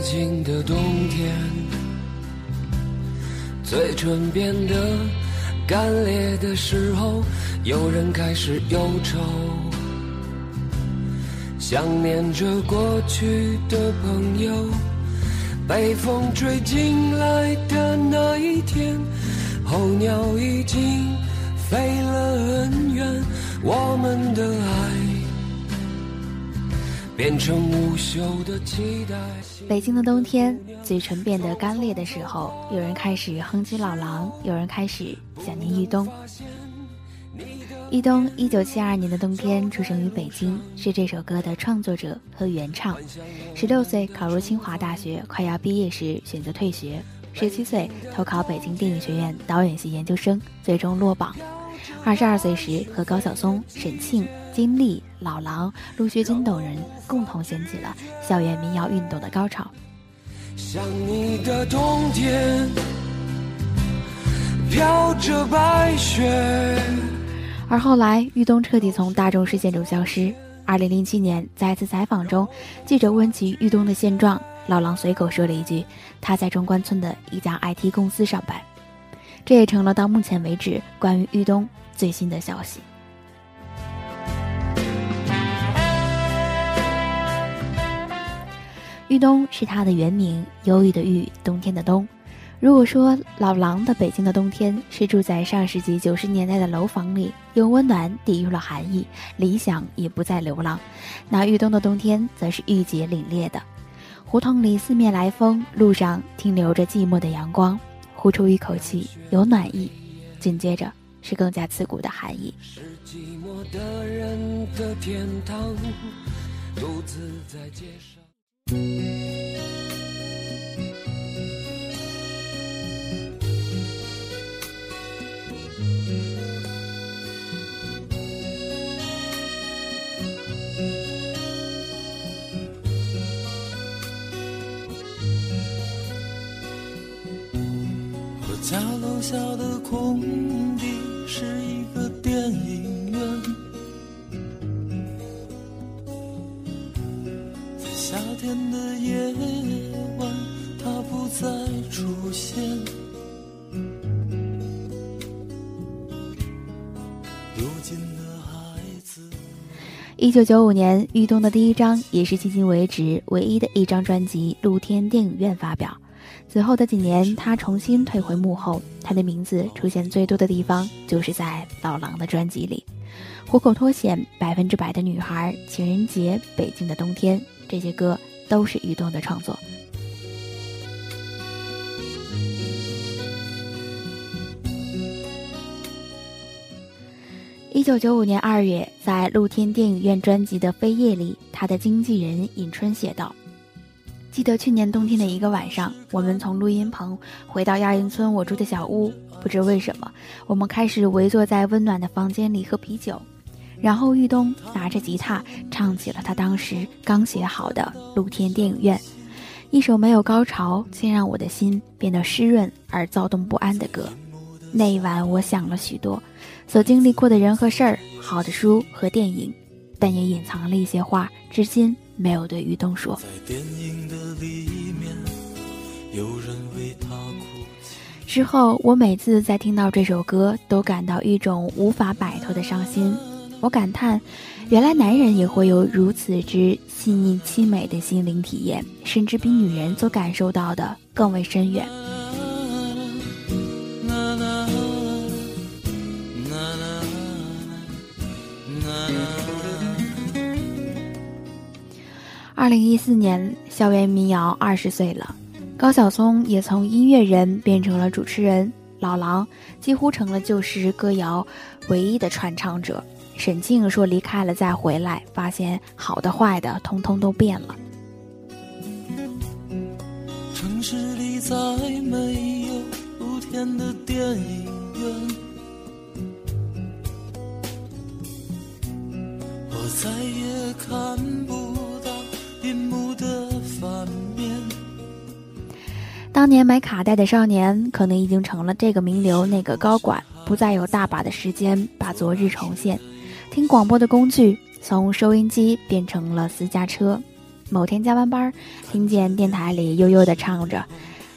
北京的冬天，嘴唇变得干裂的时候，有人开始忧愁，想念着过去的朋友。北风吹进来的那一天，候鸟已经飞了很远，我们的爱。变成无休的期待。北京的冬天，嘴唇变得干裂的时候，有人开始哼起老狼，有人开始想念一东。一东，一九七二年的冬天出生于北京，是这首歌的创作者和原唱。十六岁考入清华大学，快要毕业时选择退学。十七岁投考北京电影学院导演系研究生，最终落榜。二十二岁时，和高晓松、沈庆、金立、老狼、陆学军等人共同掀起了校园民谣运动的高潮。像你的冬天，飘着白雪。而后来，玉东彻底从大众视线中消失。二零零七年，在一次采访中，记者问起玉东的现状，老狼随口说了一句：“他在中关村的一家 IT 公司上班。”这也成了到目前为止关于玉东最新的消息。豫东是他的原名，忧郁的郁，冬天的冬。如果说老狼的《北京的冬天》是住在上世纪九十年代的楼房里，用温暖抵御了寒意，理想也不再流浪，那豫东的冬天则是郁结凛冽的。胡同里四面来风，路上停留着寂寞的阳光。呼出一口气，有暖意，紧接着是更加刺骨的寒意。是寂寞的人的天堂，独自在街上。家楼下的空地是一个电影院，天的夜晚，他不再出现。如今的孩子，一九九五年，豫东的第一张，也是迄今为止唯一的一张专辑《露天电影院》发表。此后的几年，他重新退回幕后。他的名字出现最多的地方，就是在老狼的专辑里，《虎口脱险》《百分之百的女孩》《情人节》《北京的冬天》这些歌都是于东的创作。一九九五年二月，在露天电影院专辑的扉页里，他的经纪人尹春写道。记得去年冬天的一个晚上，我们从录音棚回到亚运村我住的小屋。不知为什么，我们开始围坐在温暖的房间里喝啤酒。然后玉东拿着吉他唱起了他当时刚写好的《露天电影院》，一首没有高潮却让我的心变得湿润而躁动不安的歌。那一晚，我想了许多，所经历过的人和事儿，好的书和电影，但也隐藏了一些话，至今。没有对于东说。之后，我每次在听到这首歌，都感到一种无法摆脱的伤心。我感叹，原来男人也会有如此之细腻凄美的心灵体验，甚至比女人所感受到的更为深远。二零一四年，校园民谣二十岁了，高晓松也从音乐人变成了主持人，老狼几乎成了旧时歌谣唯一的传唱者。沈静说离开了再回来，发现好的坏的通通都变了。城市里再没有露天的电影院，我再也看不。当年买卡带的少年，可能已经成了这个名流那个高管，不再有大把的时间把昨日重现。听广播的工具从收音机变成了私家车。某天加班班，听见电台里悠悠地唱着：“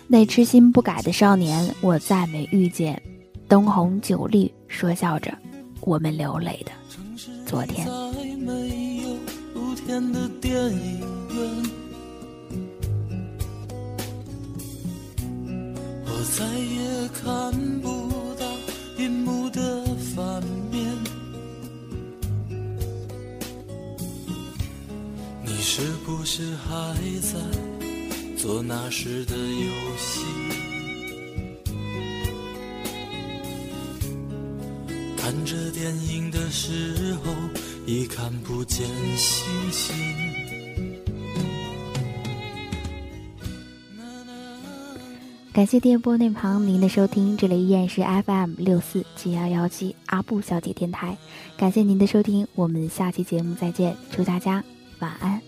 那痴心不改的少年，我再没遇见。”灯红酒绿，说笑着，我们流泪的昨天。我再也看不到银幕是不是还在做那时的游戏？看着电影的时候，已看不见星星。感谢电波那旁您的收听，这里依然是 FM 六四七幺幺七阿布小姐电台。感谢您的收听，我们下期节目再见，祝大家晚安。